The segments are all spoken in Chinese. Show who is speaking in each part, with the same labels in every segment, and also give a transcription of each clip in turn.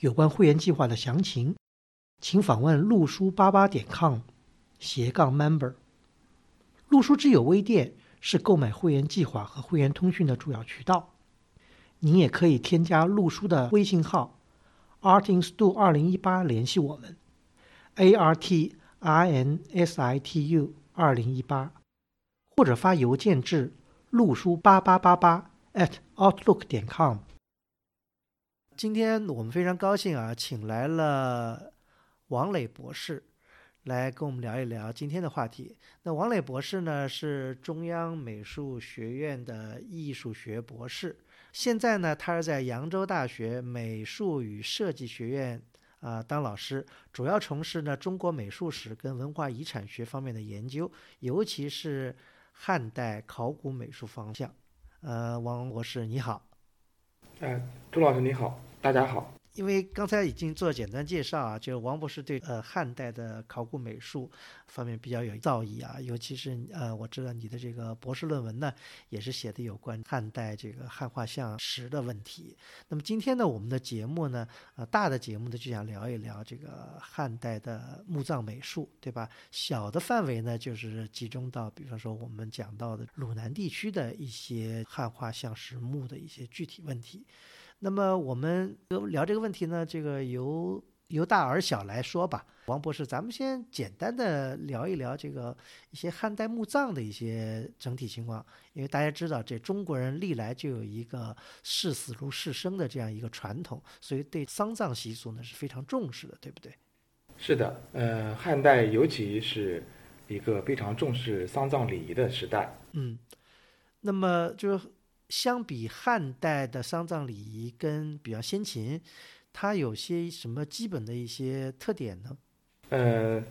Speaker 1: 有关会员计划的详情，请访问陆书八八点 com 斜杠 member。陆书之友微店是购买会员计划和会员通讯的主要渠道。您也可以添加陆书的微信号 artinstu 二零一八联系我们，a r t i n s i t u 二零一八，或者发邮件至陆书八八八八 at outlook 点 com。今天我们非常高兴啊，请来了王磊博士来跟我们聊一聊今天的话题。那王磊博士呢是中央美术学院的艺术学博士，现在呢他是在扬州大学美术与设计学院啊当老师，主要从事呢中国美术史跟文化遗产学方面的研究，尤其是汉代考古美术方向。呃，王博士你好。
Speaker 2: 哎，朱老师你好。大家好，
Speaker 1: 因为刚才已经做简单介绍啊，就是王博士对呃汉代的考古美术方面比较有造诣啊，尤其是呃我知道你的这个博士论文呢，也是写的有关汉代这个汉画像石的问题。那么今天呢，我们的节目呢，呃大的节目呢就想聊一聊这个汉代的墓葬美术，对吧？小的范围呢就是集中到，比方说我们讲到的鲁南地区的一些汉画像石墓的一些具体问题。那么我们聊这个问题呢，这个由由大而小来说吧。王博士，咱们先简单的聊一聊这个一些汉代墓葬的一些整体情况，因为大家知道，这中国人历来就有一个视死如视生的这样一个传统，所以对丧葬习俗呢是非常重视的，对不对？
Speaker 2: 是的，呃，汉代尤其是一个非常重视丧葬礼仪的时代。
Speaker 1: 嗯，那么就是。相比汉代的丧葬礼仪跟比较先秦，它有些什么基本的一些特点呢？
Speaker 2: 呃，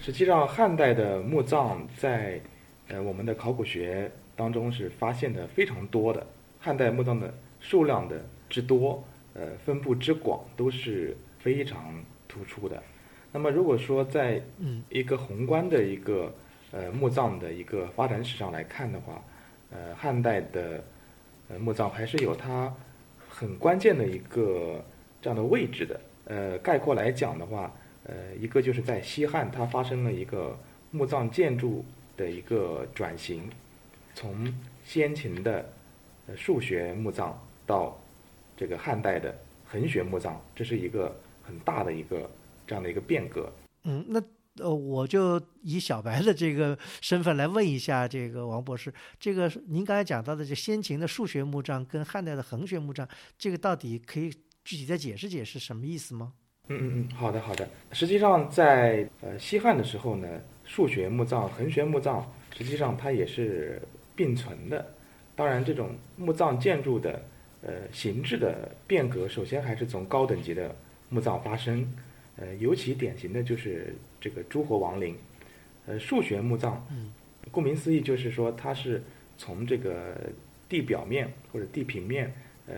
Speaker 2: 实际上汉代的墓葬在呃我们的考古学当中是发现的非常多的，汉代墓葬的数量的之多，呃分布之广都是非常突出的。那么如果说在一个宏观的一个呃墓葬的一个发展史上来看的话，呃汉代的呃，墓葬还是有它很关键的一个这样的位置的。呃，概括来讲的话，呃，一个就是在西汉，它发生了一个墓葬建筑的一个转型，从先秦的数学墓葬到这个汉代的横穴墓葬，这是一个很大的一个这样的一个变革。
Speaker 1: 嗯，那。呃，我就以小白的这个身份来问一下这个王博士，这个您刚才讲到的这先秦的数学墓葬跟汉代的横穴墓葬，这个到底可以具体再解释解释什么意思吗？
Speaker 2: 嗯嗯嗯，好的好的。实际上在呃西汉的时候呢，数学墓葬、横穴墓葬实际上它也是并存的。当然，这种墓葬建筑的呃形制的变革，首先还是从高等级的墓葬发生。呃，尤其典型的就是这个诸侯王陵，呃，数学墓葬，顾名思义就是说它是从这个地表面或者地平面，呃，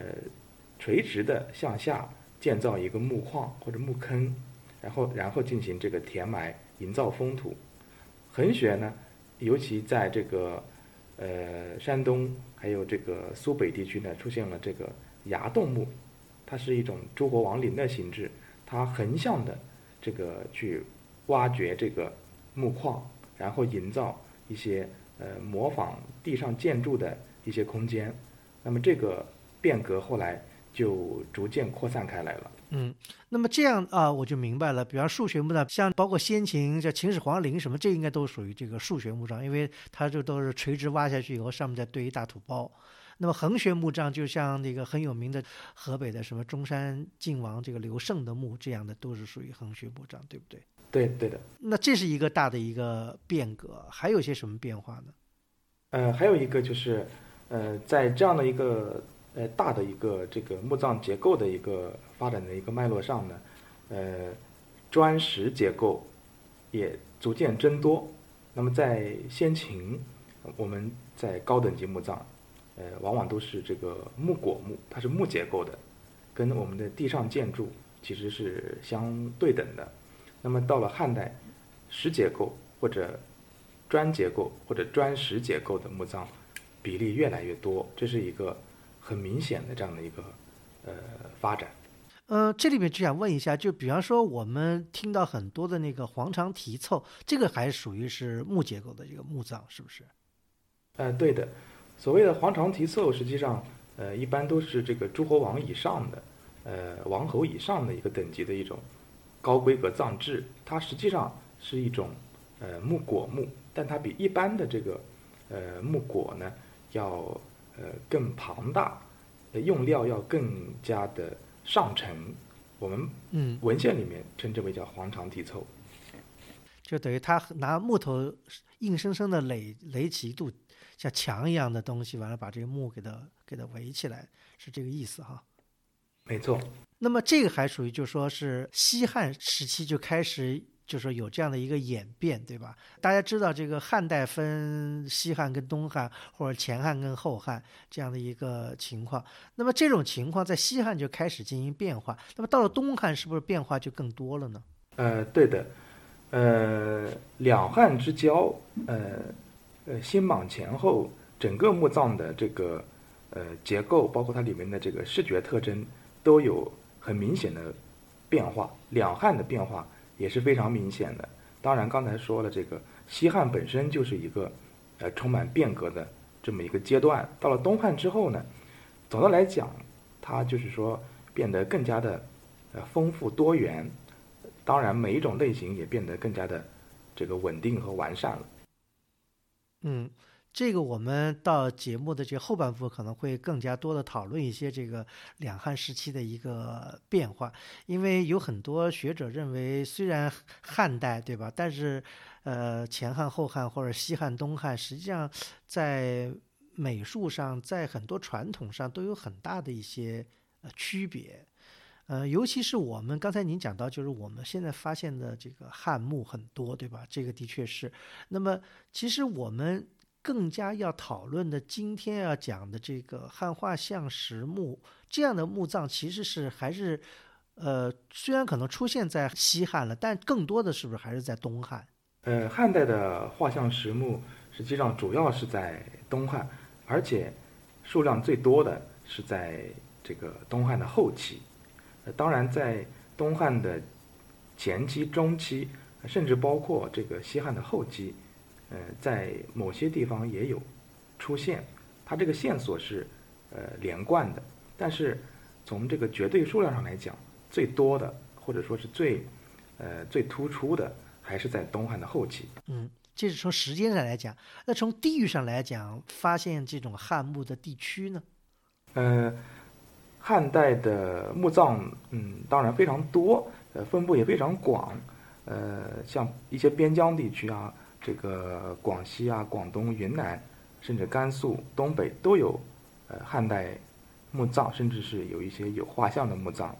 Speaker 2: 垂直的向下建造一个墓框或者墓坑，然后然后进行这个填埋，营造封土。横穴呢，尤其在这个呃山东还有这个苏北地区呢，出现了这个崖洞墓，它是一种诸侯王陵的形制。它横向的这个去挖掘这个木框，然后营造一些呃模仿地上建筑的一些空间，那么这个变革后来就逐渐扩散开来了。
Speaker 1: 嗯，那么这样啊，我就明白了。比方数学墓葬，像包括先秦叫秦始皇陵什么，这应该都属于这个数学墓葬，因为它这都是垂直挖下去以后，上面再堆一大土包。那么横穴墓葬就像那个很有名的河北的什么中山靖王这个刘胜的墓这样的都是属于横穴墓葬，对不对？
Speaker 2: 对，对的。
Speaker 1: 那这是一个大的一个变革，还有些什么变化呢？
Speaker 2: 呃，还有一个就是，呃，在这样的一个呃大的一个这个墓葬结构的一个发展的一个脉络上呢，呃，砖石结构也逐渐增多。那么在先秦，我们在高等级墓葬，呃，往往都是这个木果木，它是木结构的，跟我们的地上建筑其实是相对等的。那么到了汉代，石结构或者砖结构或者砖石结构的墓葬比例越来越多，这是一个很明显的这样的一个呃发展。
Speaker 1: 呃，这里面就想问一下，就比方说我们听到很多的那个黄肠题凑，这个还属于是木结构的这个墓葬，是不是？
Speaker 2: 呃，对的。所谓的黄肠题凑，实际上呃一般都是这个诸侯王以上的，呃王侯以上的一个等级的一种高规格葬制。它实际上是一种呃木果墓，但它比一般的这个呃木果呢要呃更庞大，用料要更加的。上乘，我们
Speaker 1: 嗯
Speaker 2: 文献里面称之为叫黄肠题凑，
Speaker 1: 就等于他拿木头硬生生的垒垒起一堵像墙一样的东西，完了把这个墓给它给它围起来，是这个意思哈。
Speaker 2: 没错。
Speaker 1: 那么这个还属于就说是西汉时期就开始。就说有这样的一个演变，对吧？大家知道这个汉代分西汉跟东汉，或者前汉跟后汉这样的一个情况。那么这种情况在西汉就开始进行变化，那么到了东汉是不是变化就更多了呢？
Speaker 2: 呃，对的。呃，两汉之交，呃，呃，新莽前后，整个墓葬的这个呃结构，包括它里面的这个视觉特征，都有很明显的变化。两汉的变化。也是非常明显的。当然，刚才说了，这个西汉本身就是一个，呃，充满变革的这么一个阶段。到了东汉之后呢，总的来讲，它就是说变得更加的，呃，丰富多元。当然，每一种类型也变得更加的这个稳定和完善了。
Speaker 1: 嗯。这个我们到节目的这后半部分可能会更加多的讨论一些这个两汉时期的一个变化，因为有很多学者认为，虽然汉代对吧，但是呃前汉后汉或者西汉东汉，实际上在美术上，在很多传统上都有很大的一些呃区别，呃尤其是我们刚才您讲到，就是我们现在发现的这个汉墓很多对吧？这个的确是，那么其实我们。更加要讨论的，今天要讲的这个汉画像石墓这样的墓葬，其实是还是，呃，虽然可能出现在西汉了，但更多的是不是还是在东汉？
Speaker 2: 呃，汉代的画像石墓实际上主要是在东汉，而且数量最多的是在这个东汉的后期。呃，当然在东汉的前期、中期，甚至包括这个西汉的后期。呃，在某些地方也有出现，它这个线索是呃连贯的，但是从这个绝对数量上来讲，最多的或者说是最呃最突出的，还是在东汉的后期。
Speaker 1: 嗯，这是从时间上来讲，那从地域上来讲，发现这种汉墓的地区呢？
Speaker 2: 呃，汉代的墓葬，嗯，当然非常多，呃，分布也非常广，呃，像一些边疆地区啊。这个广西啊、广东、云南，甚至甘肃、东北都有，呃，汉代墓葬，甚至是有一些有画像的墓葬。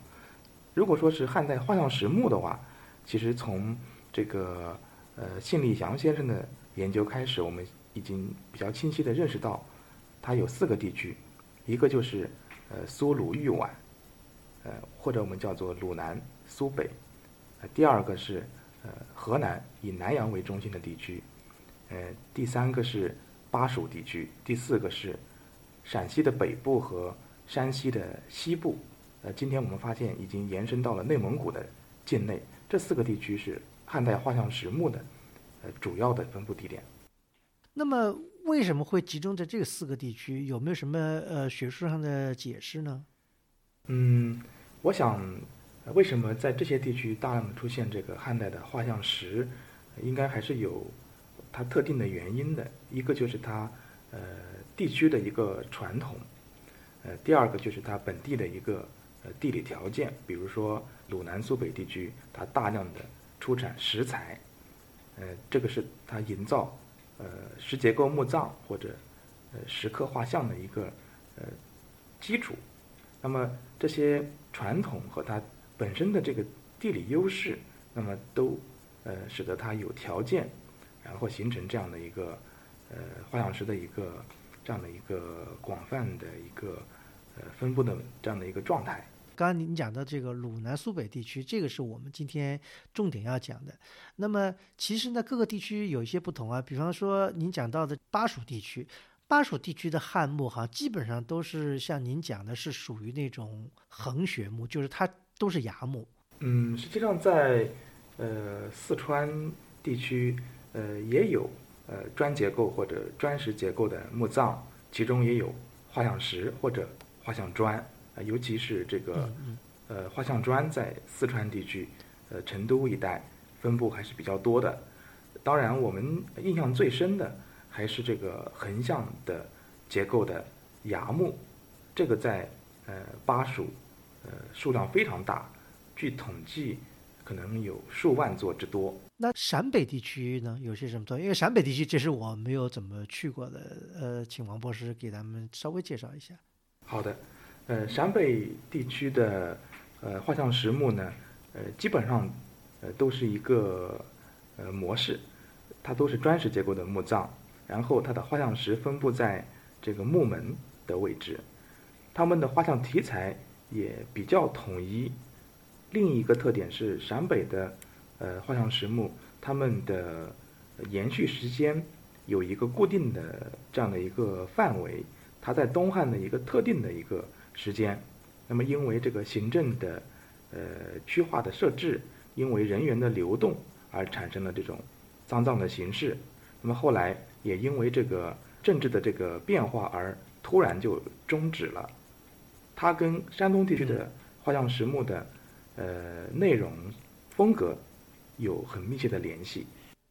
Speaker 2: 如果说是汉代画像石墓的话，其实从这个呃信立祥先生的研究开始，我们已经比较清晰的认识到，它有四个地区，一个就是呃苏鲁豫皖，呃或者我们叫做鲁南苏北，呃第二个是。呃，河南以南阳为中心的地区，呃，第三个是巴蜀地区，第四个是陕西的北部和山西的西部，呃，今天我们发现已经延伸到了内蒙古的境内，这四个地区是汉代画像石墓的呃主要的分布地点。
Speaker 1: 那么为什么会集中在这四个地区？有没有什么呃学术上的解释呢？
Speaker 2: 嗯，我想。为什么在这些地区大量的出现这个汉代的画像石？应该还是有它特定的原因的。一个就是它呃地区的一个传统，呃第二个就是它本地的一个呃地理条件，比如说鲁南苏北地区，它大量的出产石材，呃这个是它营造呃石结构墓葬或者呃石刻画像的一个呃基础。那么这些传统和它本身的这个地理优势，那么都呃使得它有条件，然后形成这样的一个呃画像石的一个这样的一个广泛的一个呃分布的这样的一个状态。
Speaker 1: 刚刚您讲的这个鲁南苏北地区，这个是我们今天重点要讲的。那么其实呢，各个地区有一些不同啊。比方说您讲到的巴蜀地区，巴蜀地区的汉墓哈，基本上都是像您讲的，是属于那种横穴墓，就是它都是崖墓。
Speaker 2: 嗯，实际上在呃四川地区呃也有呃砖结构或者砖石结构的墓葬，其中也有画像石或者画像砖。啊，尤其是这个，呃，画像砖在四川地区，呃，成都一带分布还是比较多的。当然，我们印象最深的还是这个横向的结构的崖墓，这个在呃巴蜀，呃数量非常大，据统计可能有数万座之多。
Speaker 1: 那陕北地区呢，有些什么特因为陕北地区这是我没有怎么去过的，呃，请王博士给咱们稍微介绍一下。
Speaker 2: 好的。呃，陕北地区的呃画像石墓呢，呃，基本上呃都是一个呃模式，它都是砖石结构的墓葬，然后它的画像石分布在这个墓门的位置，它们的画像题材也比较统一。另一个特点是陕北的呃画像石墓，它们的延续时间有一个固定的这样的一个范围，它在东汉的一个特定的一个。时间，那么因为这个行政的呃区划的设置，因为人员的流动而产生了这种丧葬的形式，那么后来也因为这个政治的这个变化而突然就终止了。它跟山东地区的画像石墓的呃内容风格有很密切的联系。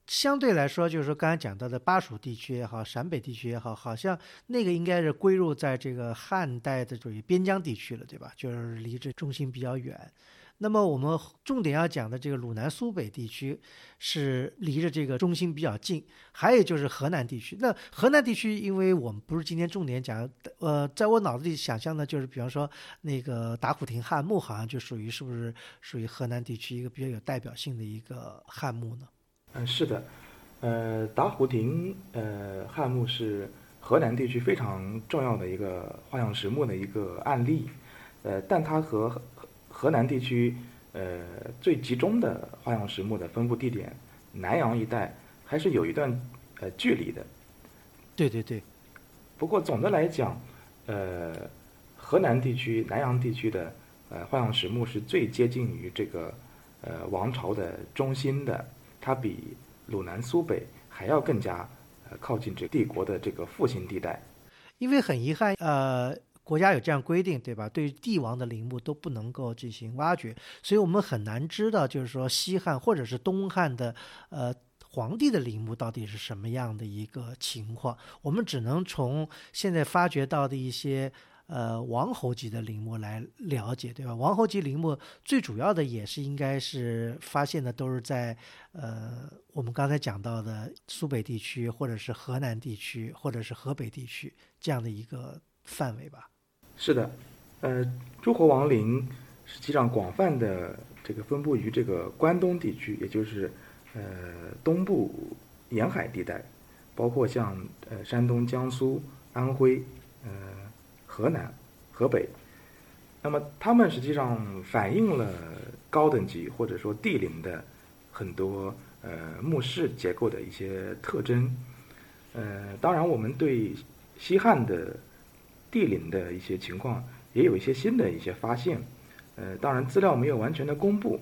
Speaker 1: 相对来说，就是说刚才讲到的巴蜀地区也好，陕北地区也好，好像那个应该是归入在这个汉代的属于边疆地区了，对吧？就是离这中心比较远。那么我们重点要讲的这个鲁南苏北地区是离着这个中心比较近，还有就是河南地区。那河南地区，因为我们不是今天重点讲，呃，在我脑子里想象的就是，比方说那个打虎亭汉墓，好像就属于是不是属于河南地区一个比较有代表性的一个汉墓呢？
Speaker 2: 嗯，是的，呃，打虎亭呃汉墓是河南地区非常重要的一个画像石墓的一个案例，呃，但它和河河南地区呃最集中的画像石墓的分布地点南阳一带还是有一段呃距离的。
Speaker 1: 对对对。
Speaker 2: 不过总的来讲，呃，河南地区南阳地区的呃画像石墓是最接近于这个呃王朝的中心的。它比鲁南苏北还要更加呃靠近这帝国的这个复兴地带，
Speaker 1: 因为很遗憾，呃，国家有这样规定，对吧？对帝王的陵墓都不能够进行挖掘，所以我们很难知道，就是说西汉或者是东汉的呃皇帝的陵墓到底是什么样的一个情况，我们只能从现在发掘到的一些。呃，王侯级的陵墓来了解，对吧？王侯级陵墓最主要的也是应该是发现的都是在呃我们刚才讲到的苏北地区，或者是河南地区，或者是河北地区这样的一个范围吧。
Speaker 2: 是的，呃，诸侯王陵实际上广泛的这个分布于这个关东地区，也就是呃东部沿海地带，包括像呃山东、江苏、安徽，呃。河南、河北，那么它们实际上反映了高等级或者说帝陵的很多呃墓室结构的一些特征。呃，当然我们对西汉的帝陵的一些情况也有一些新的一些发现。呃，当然资料没有完全的公布，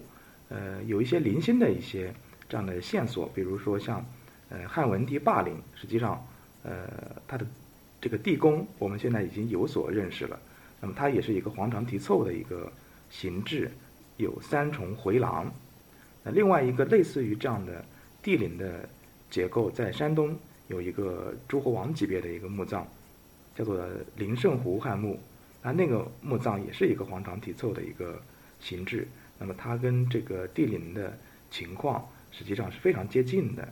Speaker 2: 呃，有一些零星的一些这样的线索，比如说像呃汉文帝霸陵，实际上呃它的。这个地宫我们现在已经有所认识了，那么它也是一个黄长题凑的一个形制，有三重回廊。那另外一个类似于这样的地陵的结构，在山东有一个诸侯王级别的一个墓葬，叫做林圣湖汉墓。那那个墓葬也是一个黄长题凑的一个形制，那么它跟这个地陵的情况实际上是非常接近的。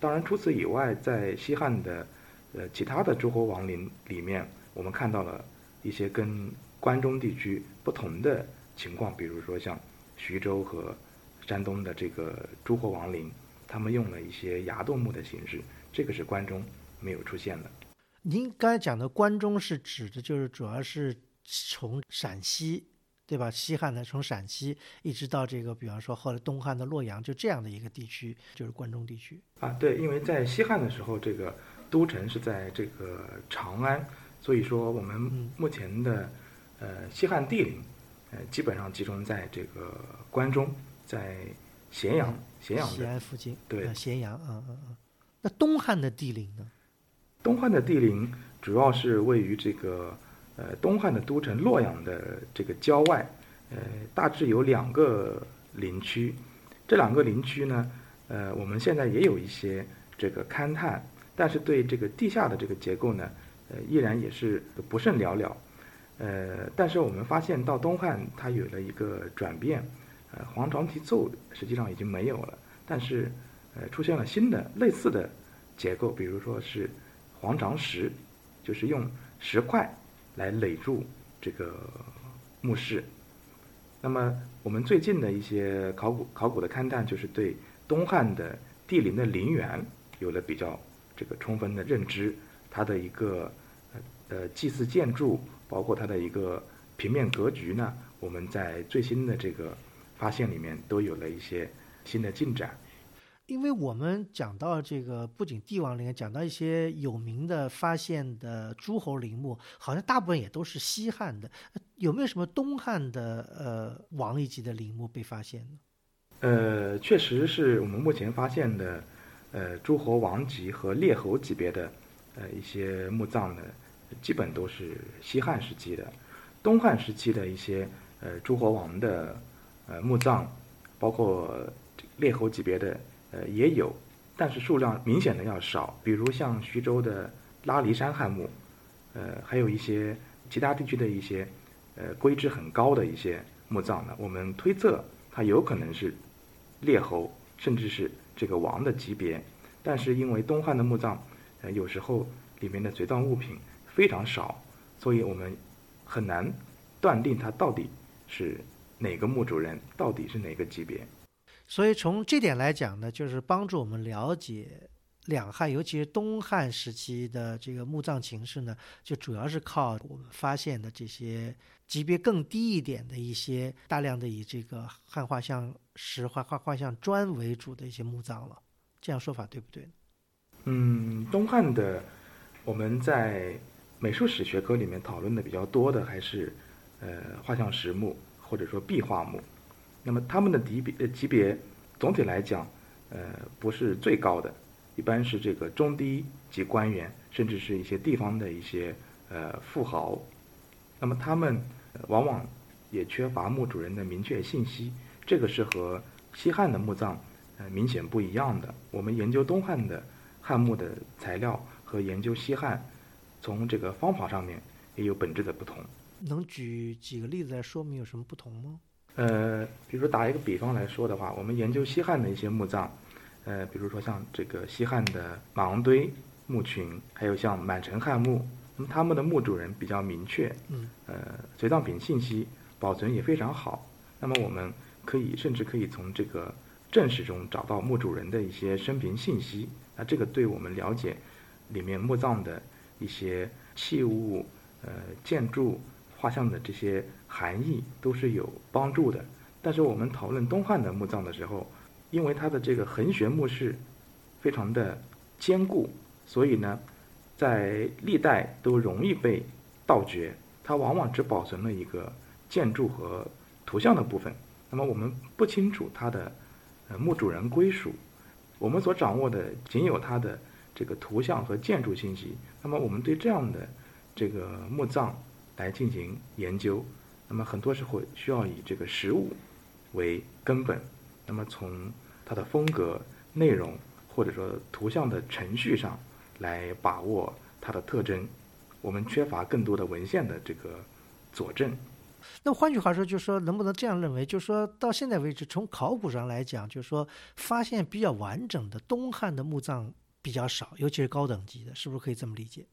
Speaker 2: 当然，除此以外，在西汉的呃，其他的诸侯王陵里面，我们看到了一些跟关中地区不同的情况，比如说像徐州和山东的这个诸侯王陵，他们用了一些崖洞墓的形式，这个是关中没有出现的。
Speaker 1: 您刚才讲的关中是指的，就是主要是从陕西，对吧？西汉的从陕西一直到这个，比方说后来东汉的洛阳，就这样的一个地区，就是关中地区
Speaker 2: 啊。对，因为在西汉的时候，这个都城是在这个长安，所以说我们目前的呃西汉帝陵，呃基本上集中在这个关中，在咸阳，咸阳
Speaker 1: 西安附近，
Speaker 2: 对，
Speaker 1: 咸阳，嗯嗯嗯。那东汉的帝陵呢？
Speaker 2: 东汉的帝陵主要是位于这个呃东汉的都城洛阳的这个郊外，呃大致有两个陵区，这两个陵区呢，呃我们现在也有一些这个勘探，但是对这个地下的这个结构呢，呃依然也是不甚了了，呃但是我们发现到东汉它有了一个转变，呃黄长题奏实际上已经没有了，但是呃出现了新的类似的结构，比如说是。黄长石，就是用石块来垒住这个墓室。那么，我们最近的一些考古考古的勘探，就是对东汉的帝陵的陵园有了比较这个充分的认知。它的一个呃祭祀建筑，包括它的一个平面格局呢，我们在最新的这个发现里面都有了一些新的进展。
Speaker 1: 因为我们讲到这个，不仅帝王陵，讲到一些有名的发现的诸侯陵墓，好像大部分也都是西汉的。有没有什么东汉的呃王一级的陵墓被发现呢？
Speaker 2: 呃，确实是我们目前发现的，呃，诸侯王级和列侯级别的呃一些墓葬呢，基本都是西汉时期的。东汉时期的一些呃诸侯王的呃墓葬，包括列侯级别的。呃，也有，但是数量明显的要少。比如像徐州的拉黎山汉墓，呃，还有一些其他地区的一些，呃，规制很高的一些墓葬呢。我们推测它有可能是列侯，甚至是这个王的级别。但是因为东汉的墓葬，呃，有时候里面的随葬物品非常少，所以我们很难断定它到底是哪个墓主人，到底是哪个级别。
Speaker 1: 所以从这点来讲呢，就是帮助我们了解两汉，尤其是东汉时期的这个墓葬形式呢，就主要是靠我们发现的这些级别更低一点的一些大量的以这个汉画像石、画画画像砖为主的一些墓葬了。这样说法对不对？
Speaker 2: 嗯，东汉的我们在美术史学科里面讨论的比较多的还是呃画像石墓或者说壁画墓。那么他们的级别级别，总体来讲，呃不是最高的，一般是这个中低级官员，甚至是一些地方的一些呃富豪。那么他们往往也缺乏墓主人的明确信息，这个是和西汉的墓葬呃明显不一样的。我们研究东汉的汉墓的材料和研究西汉，从这个方法上面也有本质的不同。
Speaker 1: 能举几个例子来说明有什么不同吗？
Speaker 2: 呃，比如说打一个比方来说的话，我们研究西汉的一些墓葬，呃，比如说像这个西汉的马王堆墓群，还有像满城汉墓，那么他们的墓主人比较明确，
Speaker 1: 嗯，
Speaker 2: 呃，随葬品信息保存也非常好，那么我们可以甚至可以从这个正史中找到墓主人的一些生平信息，那这个对我们了解里面墓葬的一些器物、呃，建筑。画像的这些含义都是有帮助的，但是我们讨论东汉的墓葬的时候，因为它的这个横穴墓室非常的坚固，所以呢，在历代都容易被盗掘，它往往只保存了一个建筑和图像的部分。那么我们不清楚它的呃墓主人归属，我们所掌握的仅有它的这个图像和建筑信息。那么我们对这样的这个墓葬。来进行研究，那么很多时候需要以这个实物为根本，那么从它的风格、内容或者说图像的程序上来把握它的特征，我们缺乏更多的文献的这个佐证。
Speaker 1: 那换句话说，就是说，能不能这样认为，就是说到现在为止，从考古上来讲，就是说发现比较完整的东汉的墓葬比较少，尤其是高等级的，是不是可以这么理解？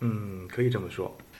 Speaker 2: 嗯，可以这么说。